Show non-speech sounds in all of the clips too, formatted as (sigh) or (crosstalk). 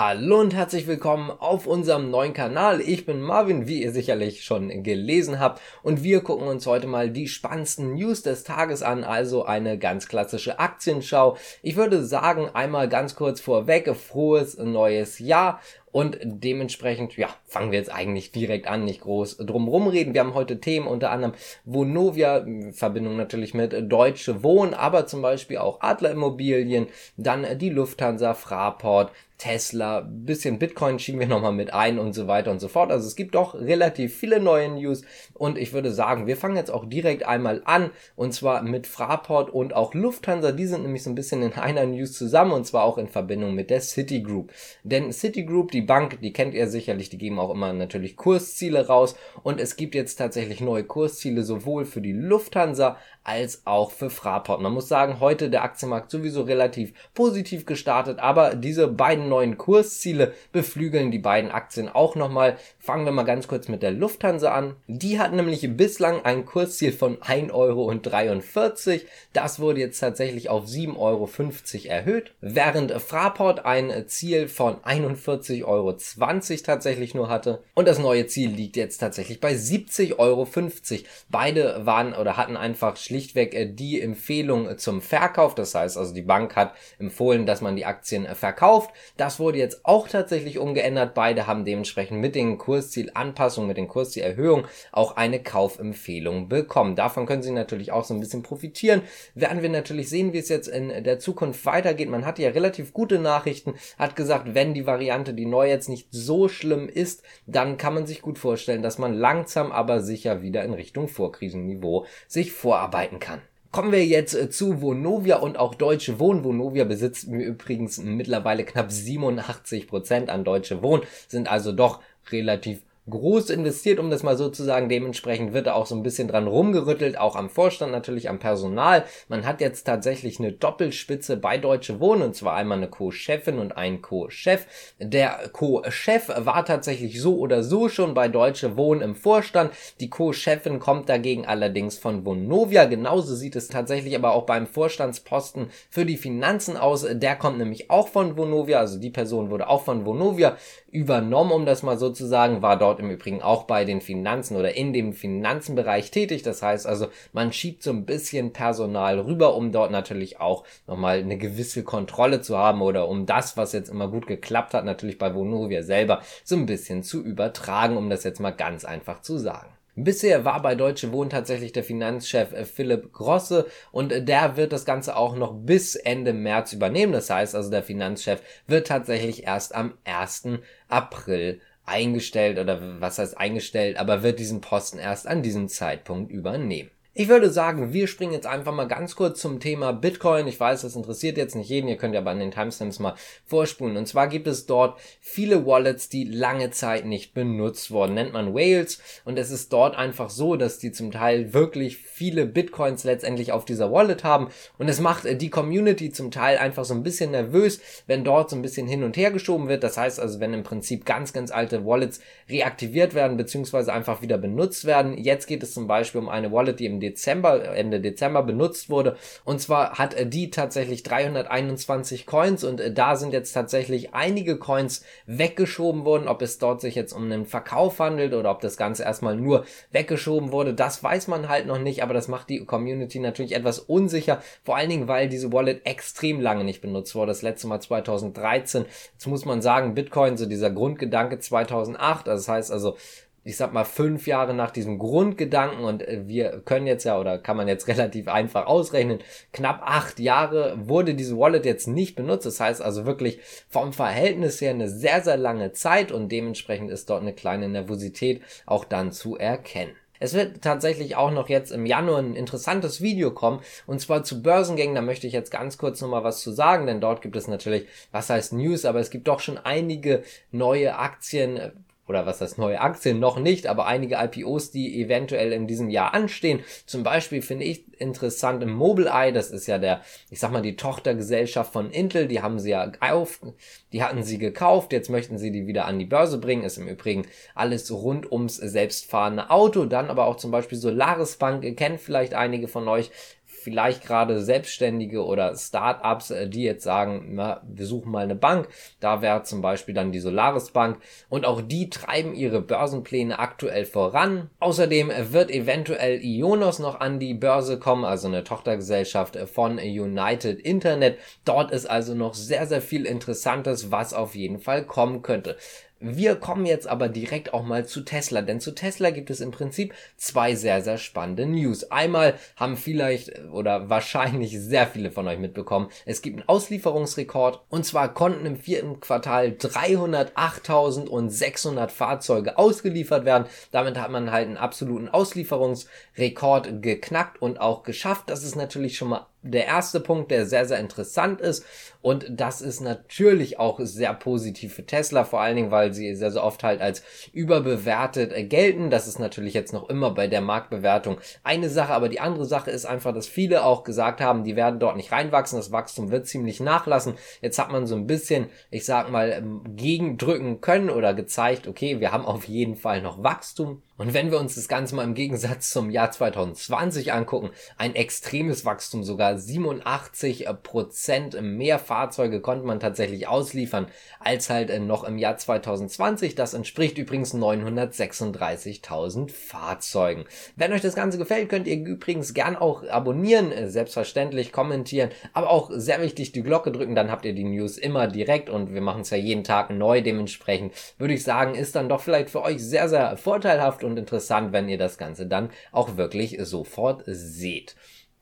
Hallo und herzlich willkommen auf unserem neuen Kanal. Ich bin Marvin, wie ihr sicherlich schon gelesen habt. Und wir gucken uns heute mal die spannendsten News des Tages an, also eine ganz klassische Aktienschau. Ich würde sagen, einmal ganz kurz vorweg, frohes neues Jahr. Und dementsprechend, ja, fangen wir jetzt eigentlich direkt an, nicht groß drumrum reden. Wir haben heute Themen unter anderem Vonovia, Verbindung natürlich mit Deutsche Wohnen, aber zum Beispiel auch Adler Immobilien, dann die Lufthansa, Fraport, Tesla, bisschen Bitcoin schieben wir nochmal mit ein und so weiter und so fort. Also es gibt doch relativ viele neue News und ich würde sagen, wir fangen jetzt auch direkt einmal an und zwar mit Fraport und auch Lufthansa. Die sind nämlich so ein bisschen in einer News zusammen und zwar auch in Verbindung mit der Citigroup. Denn Citigroup, die Bank, die kennt ihr sicherlich, die geben auch immer natürlich Kursziele raus. Und es gibt jetzt tatsächlich neue Kursziele sowohl für die Lufthansa als auch für Fraport. Man muss sagen, heute der Aktienmarkt sowieso relativ positiv gestartet, aber diese beiden neuen Kursziele beflügeln die beiden Aktien auch nochmal. Fangen wir mal ganz kurz mit der Lufthansa an. Die hat nämlich bislang ein Kursziel von 1,43 Euro. Das wurde jetzt tatsächlich auf 7,50 Euro erhöht, während Fraport ein Ziel von 41,20 Euro tatsächlich nur hatte. Und das neue Ziel liegt jetzt tatsächlich bei 70,50 Euro. Beide waren oder hatten einfach schlicht schlichtweg äh, die Empfehlung äh, zum Verkauf. Das heißt also, die Bank hat empfohlen, dass man die Aktien äh, verkauft. Das wurde jetzt auch tatsächlich umgeändert. Beide haben dementsprechend mit den Kurszielanpassungen, mit den Kurszielerhöhungen auch eine Kaufempfehlung bekommen. Davon können Sie natürlich auch so ein bisschen profitieren. Werden wir natürlich sehen, wie es jetzt in der Zukunft weitergeht. Man hatte ja relativ gute Nachrichten, hat gesagt, wenn die Variante, die neu jetzt nicht so schlimm ist, dann kann man sich gut vorstellen, dass man langsam aber sicher wieder in Richtung Vorkrisenniveau sich vorarbeitet arbeiten kann. Kommen wir jetzt äh, zu Vonovia und auch Deutsche Wohnen. Vonovia besitzt übrigens mittlerweile knapp 87 Prozent an Deutsche Wohnen, sind also doch relativ groß investiert, um das mal so zu sagen. Dementsprechend wird da auch so ein bisschen dran rumgerüttelt, auch am Vorstand natürlich, am Personal. Man hat jetzt tatsächlich eine Doppelspitze bei Deutsche Wohnen und zwar einmal eine Co-Chefin und ein Co-Chef. Der Co-Chef war tatsächlich so oder so schon bei Deutsche Wohnen im Vorstand. Die Co-Chefin kommt dagegen allerdings von Vonovia. Genauso sieht es tatsächlich aber auch beim Vorstandsposten für die Finanzen aus. Der kommt nämlich auch von Vonovia, also die Person wurde auch von Vonovia übernommen, um das mal so zu sagen, war dort im Übrigen auch bei den Finanzen oder in dem Finanzenbereich tätig. Das heißt also, man schiebt so ein bisschen Personal rüber, um dort natürlich auch nochmal eine gewisse Kontrolle zu haben oder um das, was jetzt immer gut geklappt hat, natürlich bei Vonovia selber so ein bisschen zu übertragen, um das jetzt mal ganz einfach zu sagen. Bisher war bei Deutsche Wohnen tatsächlich der Finanzchef äh, Philipp Grosse und äh, der wird das Ganze auch noch bis Ende März übernehmen. Das heißt also, der Finanzchef wird tatsächlich erst am 1. April eingestellt oder was heißt eingestellt, aber wird diesen Posten erst an diesem Zeitpunkt übernehmen. Ich würde sagen, wir springen jetzt einfach mal ganz kurz zum Thema Bitcoin. Ich weiß, das interessiert jetzt nicht jeden, ihr könnt ja an den Timestamps mal vorspulen. Und zwar gibt es dort viele Wallets, die lange Zeit nicht benutzt wurden, nennt man Whales. Und es ist dort einfach so, dass die zum Teil wirklich viele Bitcoins letztendlich auf dieser Wallet haben. Und es macht die Community zum Teil einfach so ein bisschen nervös, wenn dort so ein bisschen hin und her geschoben wird. Das heißt also, wenn im Prinzip ganz, ganz alte Wallets reaktiviert werden, beziehungsweise einfach wieder benutzt werden. Jetzt geht es zum Beispiel um eine Wallet, die im Dezember, Ende Dezember benutzt wurde. Und zwar hat die tatsächlich 321 Coins und äh, da sind jetzt tatsächlich einige Coins weggeschoben worden. Ob es dort sich jetzt um einen Verkauf handelt oder ob das Ganze erstmal nur weggeschoben wurde, das weiß man halt noch nicht, aber das macht die Community natürlich etwas unsicher. Vor allen Dingen, weil diese Wallet extrem lange nicht benutzt wurde. Das letzte Mal 2013. Jetzt muss man sagen, Bitcoin, so dieser Grundgedanke 2008, also das heißt also ich sag mal, fünf Jahre nach diesem Grundgedanken und äh, wir können jetzt ja oder kann man jetzt (laughs) relativ einfach ausrechnen, knapp acht Jahre wurde diese Wallet jetzt nicht benutzt. Das heißt also wirklich vom Verhältnis her eine sehr, sehr lange Zeit und dementsprechend ist dort eine kleine Nervosität auch dann zu erkennen. Es wird tatsächlich auch noch jetzt im Januar ein interessantes Video kommen und zwar zu Börsengängen. Da möchte ich jetzt ganz kurz nochmal was zu sagen, denn dort gibt es natürlich, was heißt News, aber es gibt doch schon einige neue Aktien, oder was das neue Aktien? Noch nicht, aber einige IPOs, die eventuell in diesem Jahr anstehen. Zum Beispiel finde ich interessant im Mobileye, das ist ja der, ich sag mal, die Tochtergesellschaft von Intel, die haben sie ja auf, die hatten sie gekauft, jetzt möchten sie die wieder an die Börse bringen, ist im Übrigen alles rund ums selbstfahrende Auto, dann aber auch zum Beispiel Solaris Bank, kennt vielleicht einige von euch, vielleicht gerade Selbstständige oder Startups, äh, die jetzt sagen, na, wir suchen mal eine Bank. Da wäre zum Beispiel dann die Solaris Bank und auch die treiben ihre Börsenpläne aktuell voran. Außerdem wird eventuell Ionos noch an die Börse kommen, also eine Tochtergesellschaft von United Internet. Dort ist also noch sehr, sehr viel Interessantes, was auf jeden Fall kommen könnte. Wir kommen jetzt aber direkt auch mal zu Tesla, denn zu Tesla gibt es im Prinzip zwei sehr, sehr spannende News. Einmal haben vielleicht oder (laughs) wahrscheinlich sehr viele von euch mitbekommen, es gibt einen Auslieferungsrekord und zwar konnten im vierten Quartal 308.600 Fahrzeuge ausgeliefert werden. Damit hat man halt einen absoluten Auslieferungsrekord geknackt und auch geschafft. Das ist natürlich schon mal der erste Punkt, der sehr, sehr interessant ist. Und das ist natürlich auch sehr positiv für Tesla, vor allen Dingen, weil sie sehr, sehr oft halt als überbewertet gelten. Das ist natürlich jetzt noch immer bei der Marktbewertung eine Sache, aber die andere Sache ist einfach, dass viele auch gesagt haben, die werden dort nicht reinwachsen, das Wachstum wird ziemlich nachlassen. Jetzt hat man so ein bisschen, ich sag mal, ähm, gegendrücken können oder gezeigt, okay, wir haben auf jeden Fall noch Wachstum. Und wenn wir uns das Ganze mal im Gegensatz zum Jahr 2020 angucken, ein extremes Wachstum, sogar 87 Prozent mehr Fahrzeuge konnte man tatsächlich ausliefern als halt äh, noch im Jahr 2020. Das entspricht übrigens 936.000 Fahrzeugen. Wenn euch das Ganze gefällt, könnt ihr übrigens gern auch abonnieren, äh, selbstverständlich kommentieren, aber auch sehr wichtig die Glocke drücken, dann habt ihr die News immer direkt und wir machen es ja jeden Tag neu. Dementsprechend würde ich sagen, ist dann doch vielleicht für euch sehr, sehr vorteilhaft und interessant, wenn ihr das Ganze dann auch wirklich sofort seht.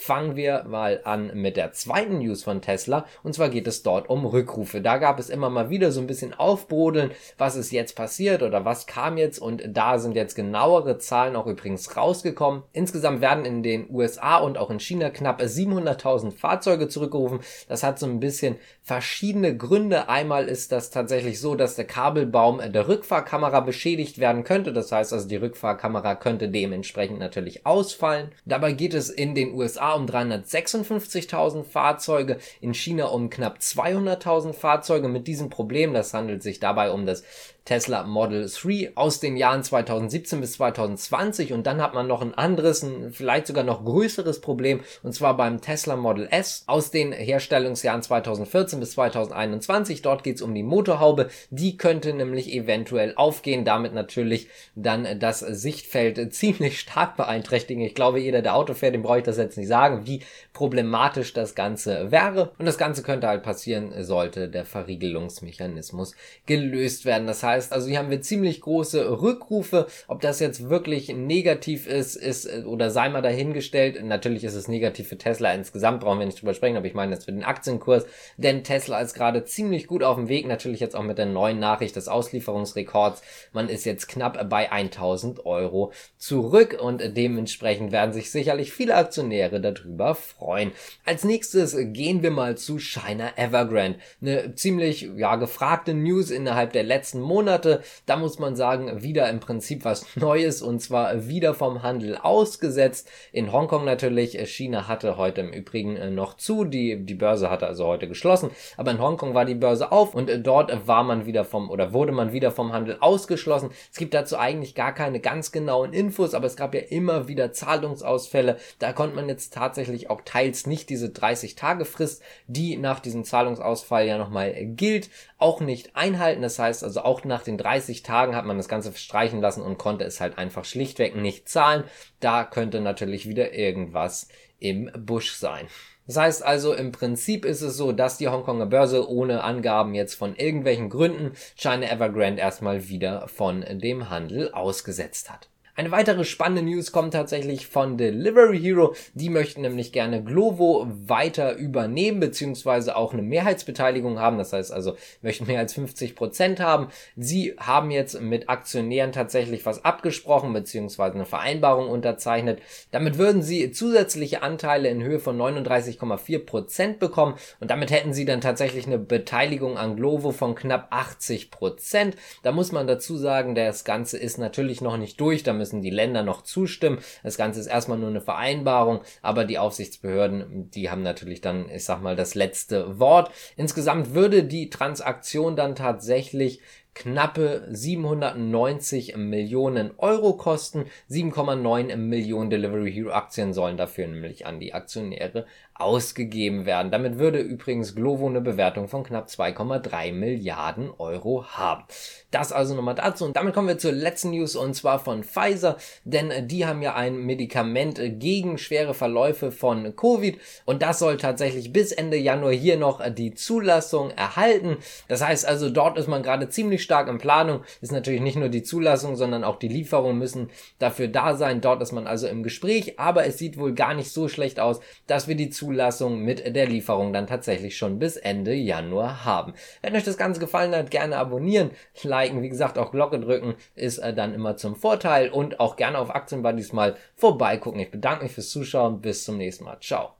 Fangen wir mal an mit der zweiten News von Tesla. Und zwar geht es dort um Rückrufe. Da gab es immer mal wieder so ein bisschen Aufbrodeln, was ist jetzt passiert oder was kam jetzt. Und da sind jetzt genauere Zahlen auch übrigens rausgekommen. Insgesamt werden in den USA und auch in China knapp 700.000 Fahrzeuge zurückgerufen. Das hat so ein bisschen verschiedene Gründe. Einmal ist das tatsächlich so, dass der Kabelbaum der Rückfahrkamera beschädigt werden könnte. Das heißt also, die Rückfahrkamera könnte dementsprechend natürlich ausfallen. Dabei geht es in den USA um 356.000 Fahrzeuge, in China um knapp 200.000 Fahrzeuge mit diesem Problem. Das handelt sich dabei um das Tesla Model 3 aus den Jahren 2017 bis 2020 und dann hat man noch ein anderes, ein vielleicht sogar noch größeres Problem und zwar beim Tesla Model S aus den Herstellungsjahren 2014 bis 2021. Dort geht es um die Motorhaube, die könnte nämlich eventuell aufgehen, damit natürlich dann das Sichtfeld ziemlich stark beeinträchtigen. Ich glaube, jeder, der Auto fährt, dem brauche ich das jetzt nicht sagen, wie problematisch das Ganze wäre und das Ganze könnte halt passieren, sollte der Verriegelungsmechanismus gelöst werden. Das heißt, heißt, also hier haben wir ziemlich große Rückrufe. Ob das jetzt wirklich negativ ist, ist oder sei mal dahingestellt. Natürlich ist es negativ für Tesla insgesamt, brauchen wir nicht drüber sprechen, aber ich meine jetzt für den Aktienkurs, denn Tesla ist gerade ziemlich gut auf dem Weg, natürlich jetzt auch mit der neuen Nachricht des Auslieferungsrekords. Man ist jetzt knapp bei 1000 Euro zurück und dementsprechend werden sich sicherlich viele Aktionäre darüber freuen. Als nächstes gehen wir mal zu China Evergrande. Eine ziemlich, ja, gefragte News innerhalb der letzten Monate Monate. Da muss man sagen, wieder im Prinzip was (laughs) Neues und zwar wieder vom Handel ausgesetzt. In Hongkong natürlich. China hatte heute im Übrigen äh, noch zu. Die, die Börse hatte also heute geschlossen. Aber in Hongkong war die Börse auf und äh, dort war man wieder vom oder wurde man wieder vom Handel ausgeschlossen. Es gibt dazu eigentlich gar keine ganz genauen Infos, aber es gab ja immer wieder Zahlungsausfälle. Da konnte man jetzt tatsächlich auch teils nicht diese 30 Tage Frist, die nach diesem Zahlungsausfall ja nochmal gilt, auch nicht einhalten. Das heißt also auch nach den 30 Tagen hat man das Ganze verstreichen lassen und konnte es halt einfach schlichtweg nicht zahlen. Da könnte natürlich wieder irgendwas im Busch sein. Das heißt also, im Prinzip ist es so, dass die Hongkonger Börse ohne Angaben jetzt von irgendwelchen Gründen China Evergrande erstmal wieder von dem Handel ausgesetzt hat. Eine weitere spannende News kommt tatsächlich von Delivery Hero. Die möchten nämlich gerne Glovo weiter übernehmen, beziehungsweise auch eine Mehrheitsbeteiligung haben. Das heißt also, möchten mehr als 50 Prozent haben. Sie haben jetzt mit Aktionären tatsächlich was abgesprochen, beziehungsweise eine Vereinbarung unterzeichnet. Damit würden sie zusätzliche Anteile in Höhe von 39,4 Prozent bekommen und damit hätten sie dann tatsächlich eine Beteiligung an Glovo von knapp 80 Prozent. Da muss man dazu sagen, das Ganze ist natürlich noch nicht durch. Da müssen müssen die Länder noch zustimmen. Das Ganze ist erstmal nur eine Vereinbarung, aber die Aufsichtsbehörden, die haben natürlich dann, ich sag mal, das letzte Wort. Insgesamt würde die Transaktion dann tatsächlich knappe 790 Millionen Euro kosten. 7,9 Millionen Delivery Hero Aktien sollen dafür nämlich an die Aktionäre ausgegeben werden. Damit würde übrigens Glovo eine Bewertung von knapp 2,3 Milliarden Euro haben. Das also nochmal dazu. Und damit kommen wir zur letzten News und zwar von Pfizer, denn die haben ja ein Medikament gegen schwere Verläufe von Covid und das soll tatsächlich bis Ende Januar hier noch die Zulassung erhalten. Das heißt also, dort ist man gerade ziemlich stark in Planung. Ist natürlich nicht nur die Zulassung, sondern auch die Lieferung müssen dafür da sein. Dort ist man also im Gespräch, aber es sieht wohl gar nicht so schlecht aus, dass wir die Zulassung Zulassung mit der Lieferung dann tatsächlich schon bis Ende Januar haben. Wenn euch das Ganze gefallen hat, gerne abonnieren, liken, wie gesagt auch Glocke drücken, ist äh, dann immer zum Vorteil und auch gerne auf Aktienbuddies mal vorbeigucken. Ich bedanke mich fürs Zuschauen, bis zum nächsten Mal. Ciao.